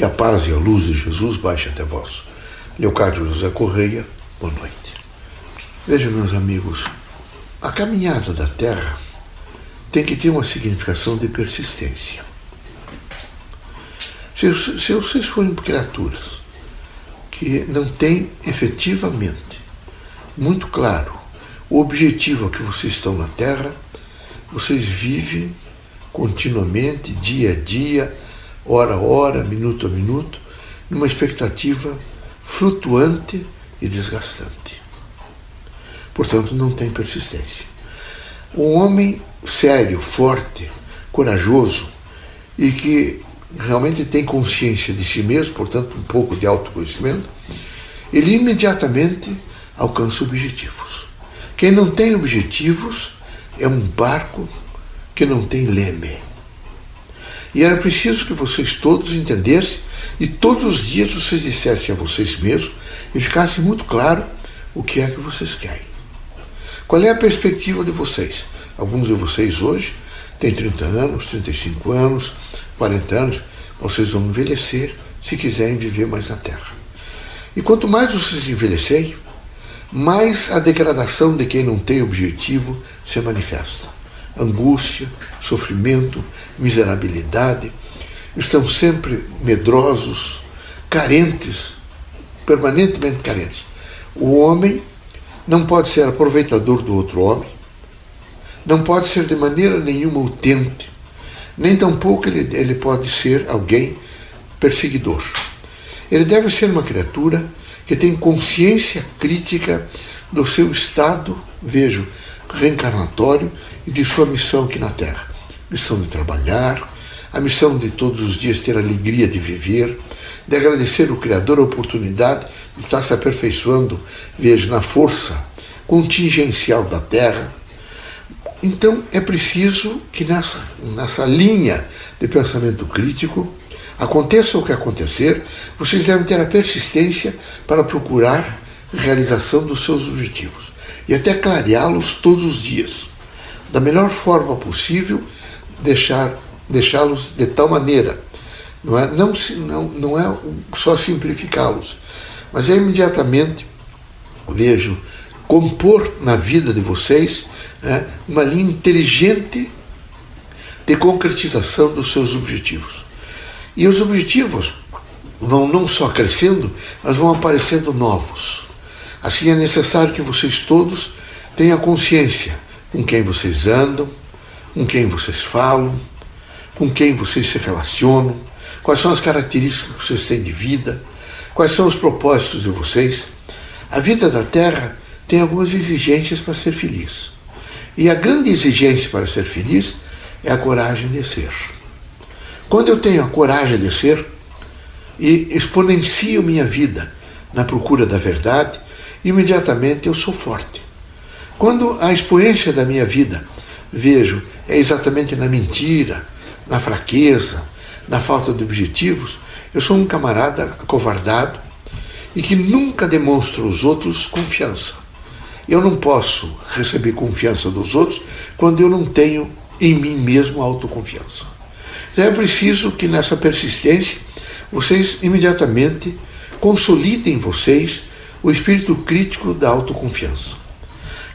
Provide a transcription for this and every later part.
Que a paz e a luz de Jesus baixe até vós. Leocádio José Correia, boa noite. Vejam, meus amigos, a caminhada da Terra tem que ter uma significação de persistência. Se, se vocês forem criaturas que não têm efetivamente muito claro o objetivo a que vocês estão na Terra, vocês vivem continuamente, dia a dia, hora a hora, minuto a minuto, numa expectativa flutuante e desgastante. Portanto, não tem persistência. Um homem sério, forte, corajoso e que realmente tem consciência de si mesmo, portanto, um pouco de autoconhecimento, ele imediatamente alcança objetivos. Quem não tem objetivos é um barco que não tem leme. E era preciso que vocês todos entendessem e todos os dias vocês dissessem a vocês mesmos e ficasse muito claro o que é que vocês querem. Qual é a perspectiva de vocês? Alguns de vocês hoje têm 30 anos, 35 anos, 40 anos, vocês vão envelhecer se quiserem viver mais na Terra. E quanto mais vocês envelhecerem, mais a degradação de quem não tem objetivo se manifesta. Angústia, sofrimento, miserabilidade, estão sempre medrosos, carentes, permanentemente carentes. O homem não pode ser aproveitador do outro homem, não pode ser de maneira nenhuma utente, nem tampouco ele, ele pode ser alguém perseguidor. Ele deve ser uma criatura que tem consciência crítica do seu estado, vejo, reencarnatório e de sua missão aqui na Terra. Missão de trabalhar, a missão de todos os dias ter alegria de viver, de agradecer o Criador a oportunidade de estar se aperfeiçoando, vejo, na força contingencial da Terra. Então é preciso que nessa, nessa linha de pensamento crítico Aconteça o que acontecer, vocês devem ter a persistência para procurar realização dos seus objetivos e até clareá-los todos os dias. Da melhor forma possível, deixar deixá-los de tal maneira. Não é, não, não, não é só simplificá-los, mas é imediatamente, vejo, compor na vida de vocês né, uma linha inteligente de concretização dos seus objetivos. E os objetivos vão não só crescendo, mas vão aparecendo novos. Assim é necessário que vocês todos tenham consciência com quem vocês andam, com quem vocês falam, com quem vocês se relacionam, quais são as características que vocês têm de vida, quais são os propósitos de vocês. A vida da Terra tem algumas exigências para ser feliz. E a grande exigência para ser feliz é a coragem de ser. Quando eu tenho a coragem de ser e exponencio minha vida na procura da verdade, imediatamente eu sou forte. Quando a expoência da minha vida vejo é exatamente na mentira, na fraqueza, na falta de objetivos, eu sou um camarada acovardado e que nunca demonstra aos outros confiança. Eu não posso receber confiança dos outros quando eu não tenho em mim mesmo autoconfiança. Então é preciso que nessa persistência vocês imediatamente consolidem em vocês o espírito crítico da autoconfiança.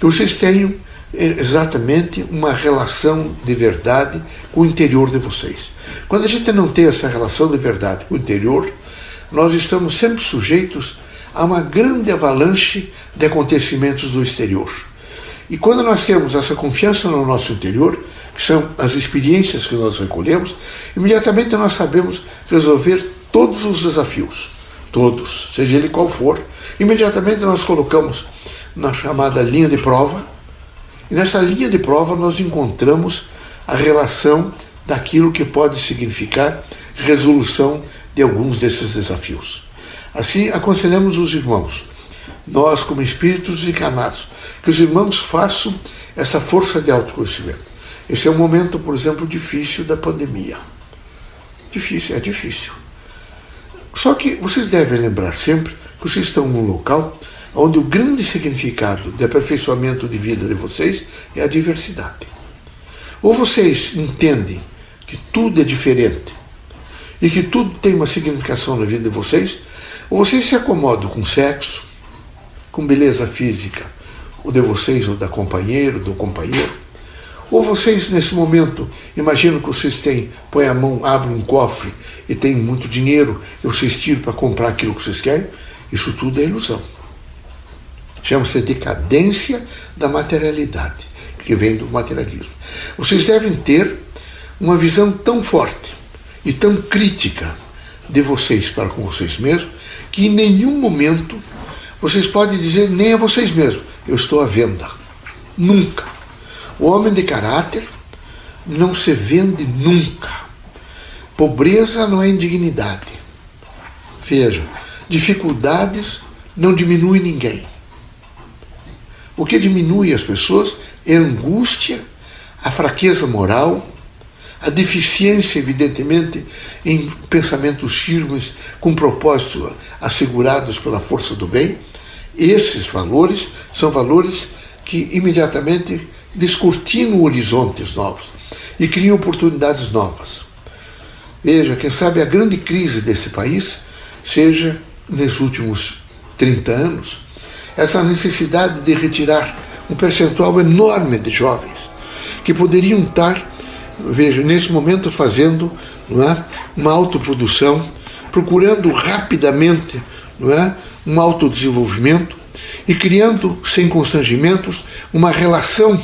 Que vocês tenham eh, exatamente uma relação de verdade com o interior de vocês. Quando a gente não tem essa relação de verdade com o interior, nós estamos sempre sujeitos a uma grande avalanche de acontecimentos do exterior. E quando nós temos essa confiança no nosso interior, que são as experiências que nós recolhemos, imediatamente nós sabemos resolver todos os desafios, todos, seja ele qual for. Imediatamente nós colocamos na chamada linha de prova, e nessa linha de prova nós encontramos a relação daquilo que pode significar resolução de alguns desses desafios. Assim, aconselhamos os irmãos, nós como espíritos encarnados, que os irmãos façam essa força de autoconhecimento. Esse é um momento, por exemplo, difícil da pandemia. Difícil, é difícil. Só que vocês devem lembrar sempre que vocês estão num local onde o grande significado de aperfeiçoamento de vida de vocês é a diversidade. Ou vocês entendem que tudo é diferente e que tudo tem uma significação na vida de vocês, ou vocês se acomodam com sexo, com beleza física, o de vocês ou da companheira, do companheiro, ou vocês, nesse momento, imaginam que vocês têm, põem a mão, abrem um cofre e tem muito dinheiro e vocês tiram para comprar aquilo que vocês querem? Isso tudo é ilusão. Chama-se decadência da materialidade, que vem do materialismo. Vocês devem ter uma visão tão forte e tão crítica de vocês para com vocês mesmos, que em nenhum momento vocês podem dizer nem a vocês mesmos, eu estou à venda. Nunca. O homem de caráter não se vende nunca. Pobreza não é indignidade. Veja, dificuldades não diminui ninguém. O que diminui as pessoas é a angústia, a fraqueza moral, a deficiência, evidentemente, em pensamentos firmes, com propósitos assegurados pela força do bem. Esses valores são valores que imediatamente descortinam horizontes novos e criam oportunidades novas. Veja, quem sabe a grande crise desse país seja, nesses últimos 30 anos, essa necessidade de retirar um percentual enorme de jovens que poderiam estar, veja, nesse momento fazendo não é, uma autoprodução, procurando rapidamente não é, um autodesenvolvimento e criando, sem constrangimentos, uma relação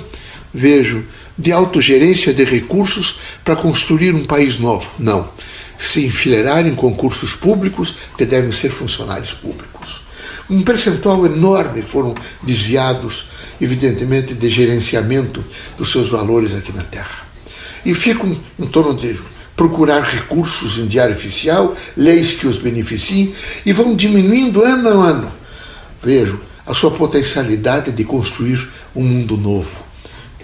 vejo, de autogerência de recursos para construir um país novo. Não. Se enfileirar em concursos públicos, que devem ser funcionários públicos. Um percentual enorme foram desviados, evidentemente, de gerenciamento dos seus valores aqui na Terra. E ficam em torno de procurar recursos em diário oficial, leis que os beneficiem, e vão diminuindo ano a ano. Vejo a sua potencialidade de construir um mundo novo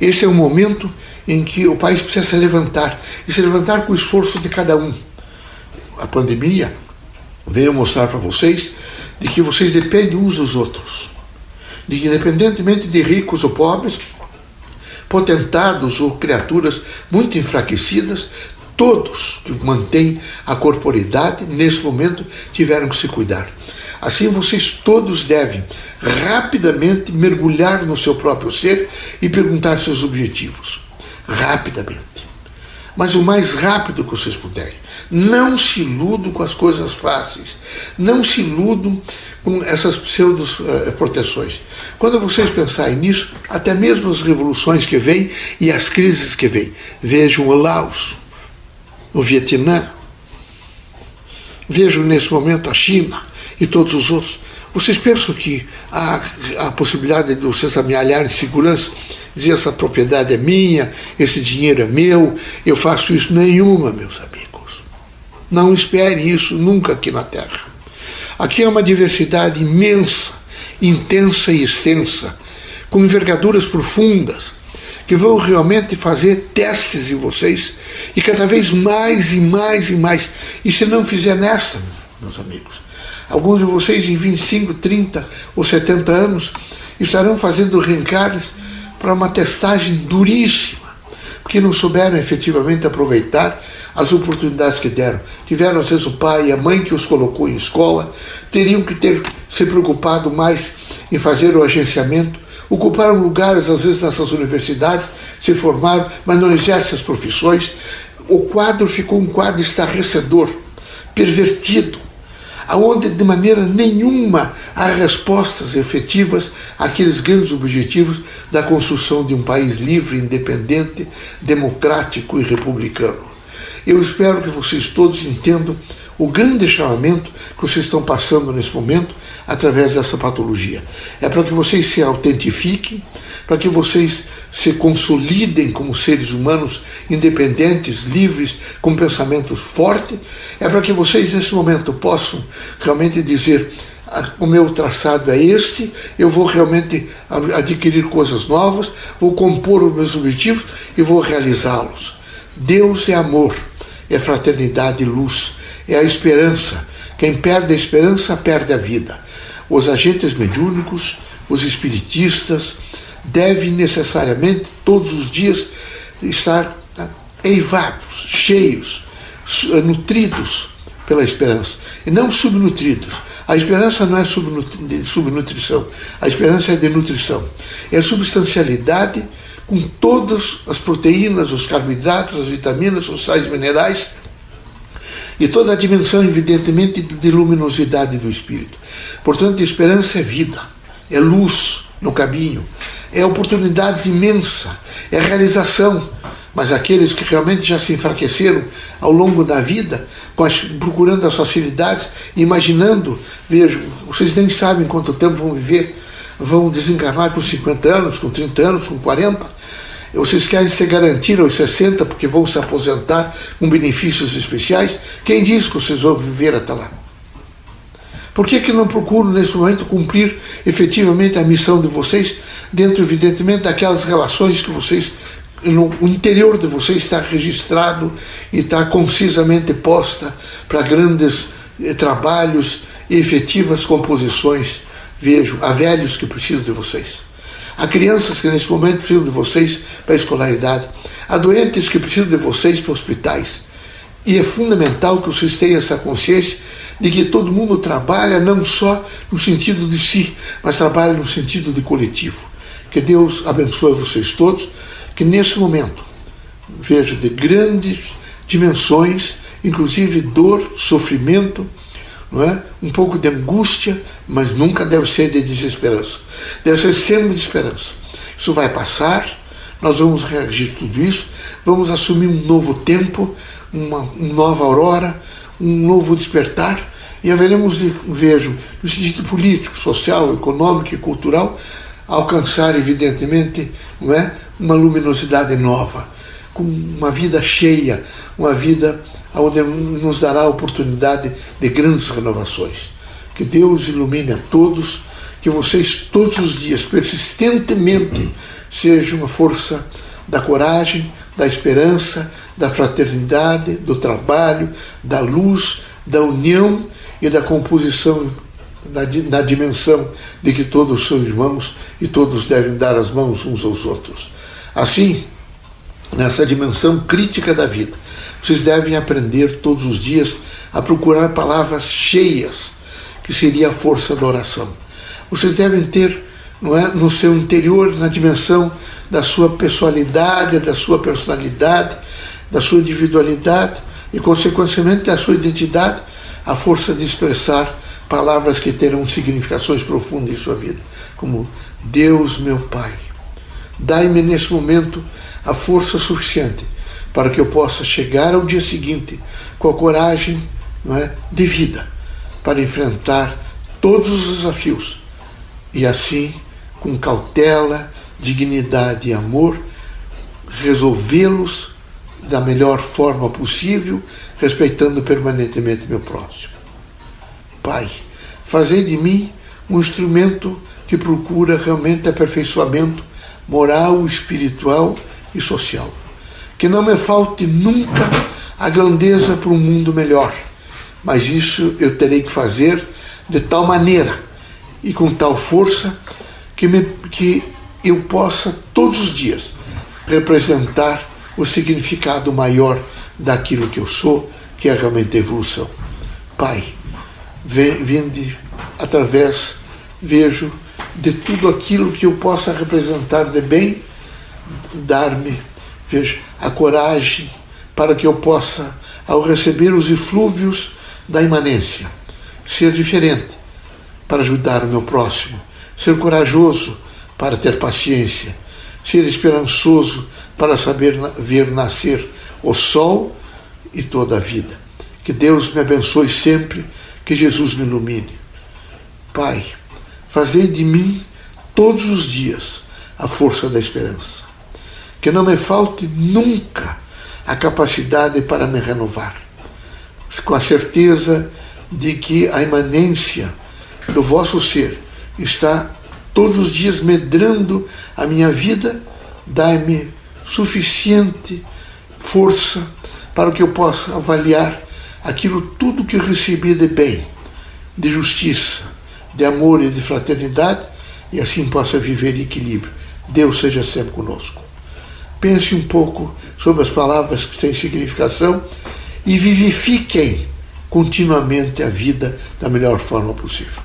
esse é o momento em que o país precisa se levantar e se levantar com o esforço de cada um. A pandemia veio mostrar para vocês de que vocês dependem uns dos outros, de que independentemente de ricos ou pobres, potentados ou criaturas muito enfraquecidas, todos que mantêm a corporidade nesse momento tiveram que se cuidar. Assim vocês todos devem rapidamente mergulhar no seu próprio ser e perguntar seus objetivos. Rapidamente. Mas o mais rápido que vocês puderem. Não se iludam com as coisas fáceis. Não se iludam com essas pseudo-proteções. Quando vocês pensarem nisso, até mesmo as revoluções que vêm e as crises que vêm. Vejam o Laos, o Vietnã. Vejam nesse momento a China e todos os outros. Vocês pensam que há a possibilidade de vocês amealharem segurança, dizer essa propriedade é minha, esse dinheiro é meu, eu faço isso? Nenhuma, meus amigos. Não espere isso nunca aqui na Terra. Aqui é uma diversidade imensa, intensa e extensa, com envergaduras profundas, que vão realmente fazer testes em vocês e cada vez mais e mais e mais. E se não fizer nessa, meus amigos, Alguns de vocês em 25, 30 ou 70 anos estarão fazendo reencarnes para uma testagem duríssima, porque não souberam efetivamente aproveitar as oportunidades que deram. Tiveram, às vezes, o pai e a mãe que os colocou em escola, teriam que ter se preocupado mais em fazer o agenciamento, ocuparam lugares, às vezes, nessas universidades, se formaram, mas não exercem as profissões. O quadro ficou um quadro estarrecedor, pervertido aonde de maneira nenhuma há respostas efetivas àqueles grandes objetivos da construção de um país livre, independente, democrático e republicano. Eu espero que vocês todos entendam o grande chamamento que vocês estão passando nesse momento através dessa patologia. É para que vocês se autentifiquem, para que vocês se consolidem como seres humanos independentes, livres, com pensamentos fortes. É para que vocês nesse momento possam realmente dizer ah, o meu traçado é este, eu vou realmente adquirir coisas novas, vou compor os meus objetivos e vou realizá-los. Deus é amor, é fraternidade e luz, é a esperança. Quem perde a esperança perde a vida. Os agentes mediúnicos, os espiritistas, devem necessariamente todos os dias estar eivados, cheios eh, nutridos pela esperança e não subnutridos. A esperança não é subnutrição, a esperança é de nutrição. É substancialidade com todas as proteínas, os carboidratos, as vitaminas, os sais minerais e toda a dimensão, evidentemente, de luminosidade do espírito. Portanto, esperança é vida, é luz no caminho, é oportunidade imensa, é realização. Mas aqueles que realmente já se enfraqueceram ao longo da vida, procurando as facilidades, imaginando, vejam, vocês nem sabem quanto tempo vão viver, vão desencarnar com 50 anos, com 30 anos, com 40. Vocês querem se garantir aos 60 porque vão se aposentar com benefícios especiais? Quem diz que vocês vão viver até lá? Por que, que não procuram, nesse momento, cumprir efetivamente a missão de vocês, dentro, evidentemente, daquelas relações que vocês, no interior de vocês, está registrado e está concisamente posta para grandes eh, trabalhos e efetivas composições? Vejo, há velhos que precisam de vocês. Há crianças que nesse momento precisam de vocês para a escolaridade. Há doentes que precisam de vocês para hospitais. E é fundamental que vocês tenham essa consciência de que todo mundo trabalha não só no sentido de si, mas trabalha no sentido de coletivo. Que Deus abençoe vocês todos, que nesse momento vejo de grandes dimensões, inclusive dor, sofrimento, não é? um pouco de angústia, mas nunca deve ser de desesperança. Deve ser sempre de esperança. Isso vai passar, nós vamos reagir tudo isso, vamos assumir um novo tempo, uma, uma nova aurora, um novo despertar, e haveremos de, vejo, no sentido político, social, econômico e cultural, alcançar, evidentemente, não é? uma luminosidade nova, com uma vida cheia, uma vida onde nos dará a oportunidade de grandes renovações. Que Deus ilumine a todos, que vocês todos os dias, persistentemente, sejam uma força da coragem, da esperança, da fraternidade, do trabalho, da luz, da união e da composição na, na, dimensão de que todos são irmãos e todos devem dar as mãos uns aos outros. Assim, nessa dimensão crítica da vida, vocês devem aprender todos os dias a procurar palavras cheias, que seria a força da oração. Vocês devem ter não é, no seu interior, na dimensão da sua pessoalidade, da sua personalidade, da sua individualidade e, consequentemente, da sua identidade, a força de expressar palavras que terão significações profundas em sua vida, como Deus, meu Pai. Dai-me nesse momento a força suficiente para que eu possa chegar ao dia seguinte com a coragem não é, de vida para enfrentar todos os desafios e assim, com cautela, dignidade e amor, resolvê-los da melhor forma possível, respeitando permanentemente meu próximo. Pai, fazei de mim um instrumento que procura realmente aperfeiçoamento moral, espiritual e social que não me falte nunca a grandeza para um mundo melhor. Mas isso eu terei que fazer de tal maneira e com tal força que, me, que eu possa todos os dias representar o significado maior daquilo que eu sou, que é realmente a evolução. Pai, vinde através, vejo de tudo aquilo que eu possa representar de bem, dar-me veja, a coragem para que eu possa, ao receber os eflúvios da imanência, ser diferente para ajudar o meu próximo, ser corajoso para ter paciência, ser esperançoso para saber ver nascer o sol e toda a vida. Que Deus me abençoe sempre, que Jesus me ilumine. Pai, fazei de mim todos os dias a força da esperança que não me falte nunca a capacidade para me renovar, com a certeza de que a imanência do vosso ser está todos os dias medrando a minha vida, dai-me suficiente força para que eu possa avaliar aquilo tudo que eu recebi de bem, de justiça, de amor e de fraternidade, e assim possa viver em equilíbrio. Deus seja sempre conosco pense um pouco sobre as palavras que têm significação e vivifiquem continuamente a vida da melhor forma possível.